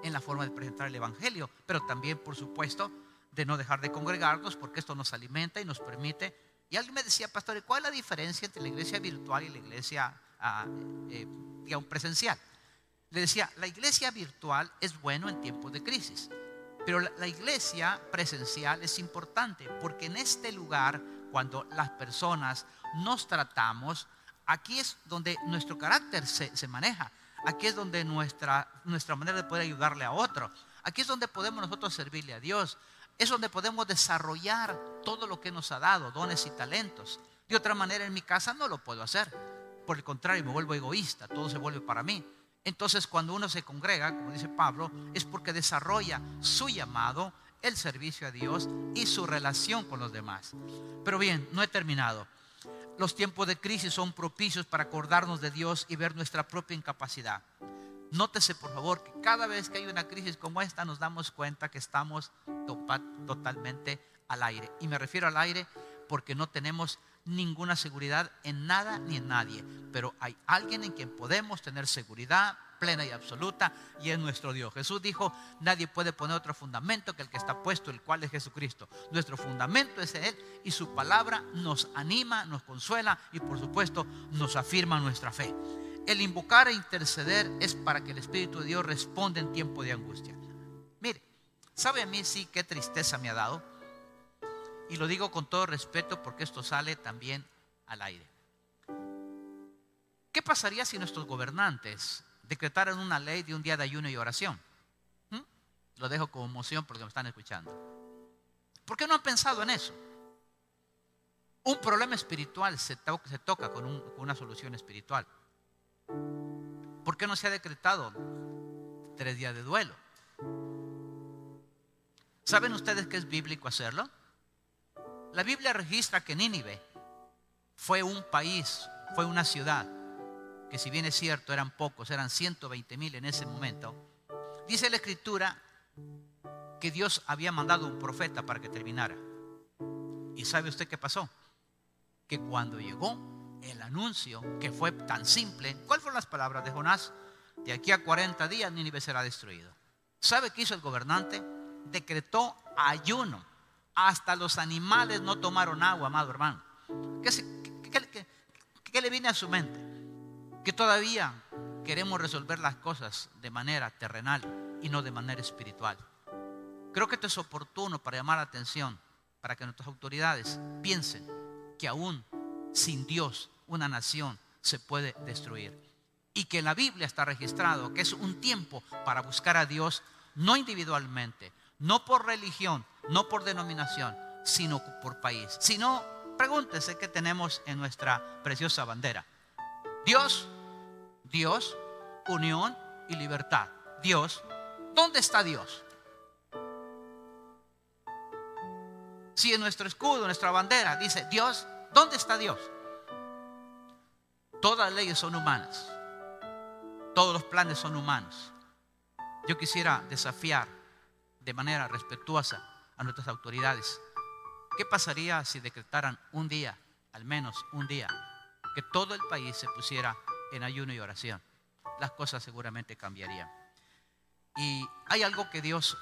en la forma de presentar el Evangelio, pero también, por supuesto, de no dejar de congregarnos porque esto nos alimenta y nos permite. Y alguien me decía, pastor, ¿cuál es la diferencia entre la iglesia virtual y la iglesia ah, eh, presencial? Le decía, la iglesia virtual es bueno en tiempos de crisis, pero la iglesia presencial es importante porque en este lugar, cuando las personas nos tratamos, Aquí es donde nuestro carácter se, maneja. Aquí es donde nuestra, nuestra manera de poder ayudarle a otro. Aquí es donde podemos nosotros servirle a Dios. Es donde podemos desarrollar todo lo que nos ha dado, dones y talentos. De otra manera en mi casa no lo puedo hacer. Por el contrario, me vuelvo egoísta, todo se vuelve para mí. Entonces cuando uno se congrega, como dice Pablo, es porque desarrolla su llamado, el servicio a Dios y su relación con los demás. Pero bien, no he terminado. Los tiempos de crisis son propicios para acordarnos de Dios y ver nuestra propia incapacidad. Nótese por favor que cada vez que hay una crisis como esta nos damos cuenta que estamos totalmente al aire. Y me refiero al aire porque no tenemos ninguna seguridad en nada ni en nadie. Pero hay alguien en quien podemos tener seguridad, plena y absoluta y es nuestro Dios. Jesús dijo, nadie puede poner otro fundamento que el que está puesto, el cual es Jesucristo. Nuestro fundamento es Él y su palabra nos anima, nos consuela y por supuesto nos afirma nuestra fe. El invocar e interceder es para que el Espíritu de Dios responda en tiempo de angustia. Mire, ¿sabe a mí sí qué tristeza me ha dado? Y lo digo con todo respeto porque esto sale también al aire. ¿Qué pasaría si nuestros gobernantes decretaron una ley de un día de ayuno y oración. ¿Mm? Lo dejo como emoción porque me están escuchando. ¿Por qué no han pensado en eso? Un problema espiritual se, toca con, con una solución espiritual. ¿Por qué no se ha decretado tres días de duelo? ¿Saben ustedes que es bíblico hacerlo? La Biblia registra que Nínive fue un país, fue una ciudad que si bien es cierto eran pocos, eran 120 mil en ese momento, dice la escritura que Dios había mandado un profeta para que terminara. ¿Y sabe usted qué pasó? Que cuando llegó el anuncio, que fue tan simple, ¿cuáles fueron las palabras de Jonás? De aquí a 40 días Nínive será destruido. ¿Sabe qué hizo el gobernante? Decretó ayuno. Hasta los animales no tomaron agua, amado hermano. ¿Qué, qué le viene a su mente? Que todavía queremos resolver las cosas de manera terrenal y no de manera espiritual. Creo que esto es oportuno para llamar la atención, para que nuestras autoridades piensen que aún sin Dios una nación se puede destruir. Y que en la Biblia está registrado que es un tiempo para buscar a Dios no individualmente, no por religión, no por denominación, sino por país. Si no, pregúntese qué tenemos en nuestra preciosa bandera. Dios, Dios, unión y libertad. Dios, ¿dónde está Dios? Si en nuestro escudo, nuestra bandera dice Dios, ¿dónde está Dios? Todas las leyes son humanas. Todos los planes son humanos. Yo quisiera desafiar de manera respetuosa a nuestras autoridades. ¿Qué pasaría si decretaran un día, al menos un día, que todo el país se pusiera en ayuno y oración, las cosas seguramente cambiarían. Y hay algo que Dios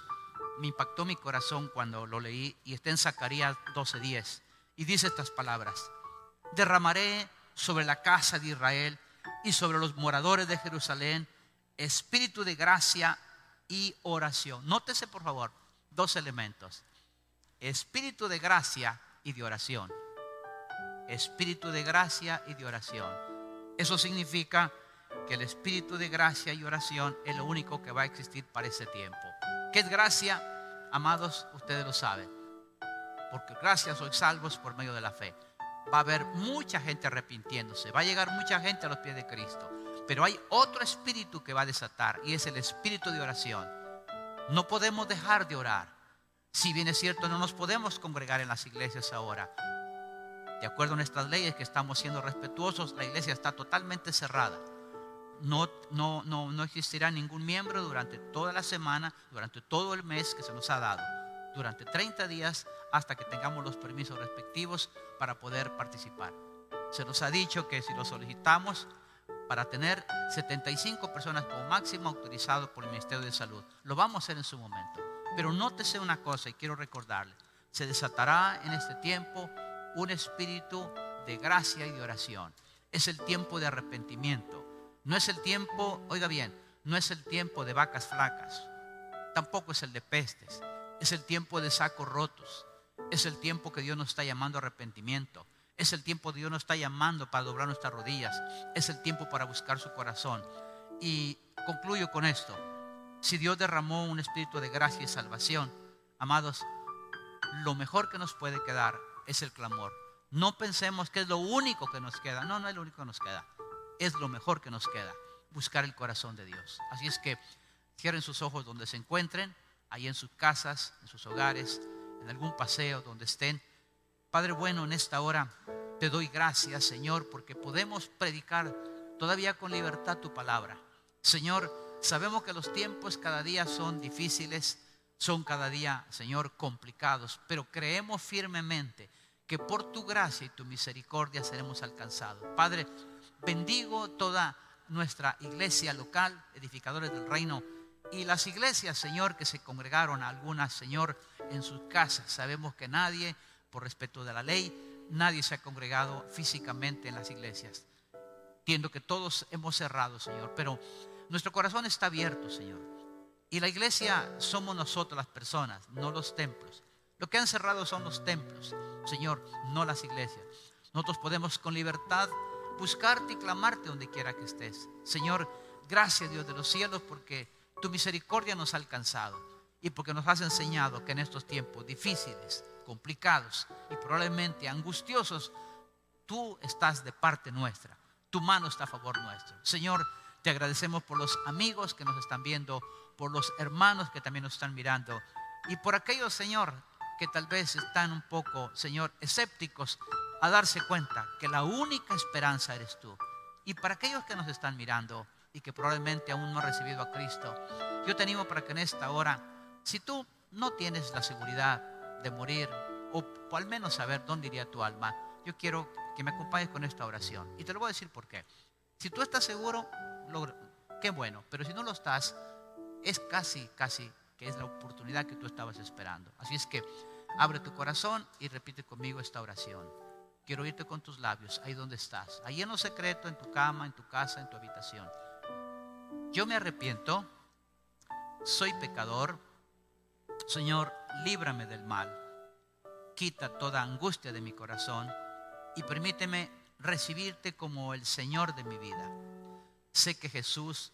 me impactó mi corazón cuando lo leí y está en Zacarías 12:10 y dice estas palabras: Derramaré sobre la casa de Israel y sobre los moradores de Jerusalén espíritu de gracia y oración. Nótese por favor dos elementos: espíritu de gracia y de oración. Espíritu de gracia y de oración. Eso significa que el espíritu de gracia y oración es lo único que va a existir para ese tiempo. ¿Qué es gracia? Amados, ustedes lo saben. Porque gracias soy salvos por medio de la fe. Va a haber mucha gente arrepintiéndose. Va a llegar mucha gente a los pies de Cristo. Pero hay otro espíritu que va a desatar y es el espíritu de oración. No podemos dejar de orar. Si bien es cierto, no nos podemos congregar en las iglesias ahora. De acuerdo a nuestras leyes que estamos siendo respetuosos, la iglesia está totalmente cerrada no, no, no, no existirá ningún miembro durante toda la semana, durante todo el mes que se nos ha dado, durante 30 días hasta que tengamos los permisos respectivos para poder participar. Se nos ha dicho que si lo solicitamos para tener 75 personas como máximo autorizado por el Ministerio de Salud, lo vamos a hacer en su momento. Pero nótese una cosa y quiero recordarle, se desatará en este tiempo un espíritu de gracia y de oración. Es el tiempo de arrepentimiento. No es el tiempo, oiga bien, no es el tiempo de vacas flacas, tampoco es el de pestes, es el tiempo de sacos rotos, es el tiempo que Dios nos está llamando a arrepentimiento, es el tiempo que Dios nos está llamando para doblar nuestras rodillas, es el tiempo para buscar su corazón. Y concluyo con esto, si Dios derramó un espíritu de gracia y salvación, amados, lo mejor que nos puede quedar es el clamor. No pensemos que es lo único que nos queda, no, no es lo único que nos queda es lo mejor que nos queda, buscar el corazón de Dios. Así es que cierren sus ojos donde se encuentren, ahí en sus casas, en sus hogares, en algún paseo, donde estén. Padre bueno, en esta hora te doy gracias, Señor, porque podemos predicar todavía con libertad tu palabra. Señor, sabemos que los tiempos cada día son difíciles, son cada día, Señor, complicados, pero creemos firmemente que por tu gracia y tu misericordia seremos alcanzados. Padre, Bendigo toda nuestra iglesia local, edificadores del reino, y las iglesias, Señor, que se congregaron, algunas, Señor, en sus casas. Sabemos que nadie, por respeto de la ley, nadie se ha congregado físicamente en las iglesias. Entiendo que todos hemos cerrado, Señor, pero nuestro corazón está abierto, Señor. Y la iglesia somos nosotros las personas, no los templos. Lo que han cerrado son los templos, Señor, no las iglesias. Nosotros podemos con libertad buscarte y clamarte donde quiera que estés. Señor, gracias Dios de los cielos porque tu misericordia nos ha alcanzado y porque nos has enseñado que en estos tiempos difíciles, complicados y probablemente angustiosos, tú estás de parte nuestra. Tu mano está a favor nuestro. Señor, te agradecemos por los amigos que nos están viendo, por los hermanos que también nos están mirando y por aquellos, Señor, que tal vez están un poco, Señor, escépticos a darse cuenta que la única esperanza eres tú. Y para aquellos que nos están mirando y que probablemente aún no han recibido a Cristo, yo te animo para que en esta hora, si tú no tienes la seguridad de morir o, al menos saber dónde iría tu alma, yo quiero que me acompañes con esta oración. Y te lo voy a decir por qué. Si tú estás seguro, qué bueno, pero si no lo estás, es casi, casi que es la oportunidad que tú estabas esperando. Así es que abre tu corazón y repite conmigo esta oración. Quiero oírte con tus labios, ahí donde estás, ahí en lo secreto, en tu cama, en tu casa, en tu habitación. Yo me arrepiento, soy pecador. Señor, líbrame del mal. Quita toda angustia de mi corazón y permíteme recibirte como el Señor de mi vida. Sé que Jesús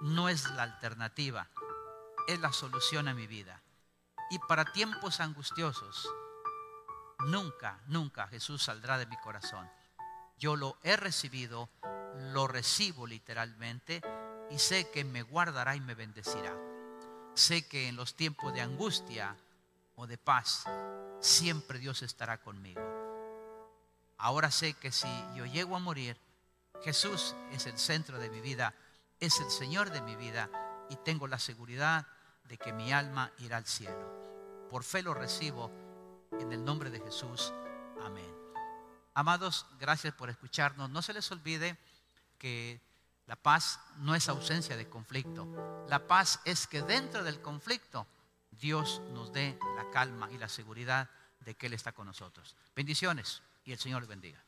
no es la alternativa, es la solución a mi vida. Y para tiempos angustiosos, Nunca, nunca Jesús saldrá de mi corazón. Yo lo he recibido, lo recibo literalmente y sé que me guardará y me bendecirá. Sé que en los tiempos de angustia o de paz, siempre Dios estará conmigo. Ahora sé que si yo llego a morir, Jesús es el centro de mi vida, es el Señor de mi vida y tengo la seguridad de que mi alma irá al cielo. Por fe lo recibo en el nombre de Jesús. Amén. Amados, gracias por escucharnos. No se les olvide que La paz no es ausencia de conflicto. La paz es que dentro del conflicto Dios nos dé la calma y la seguridad de que Él está con nosotros. Bendiciones y el Señor les bendiga.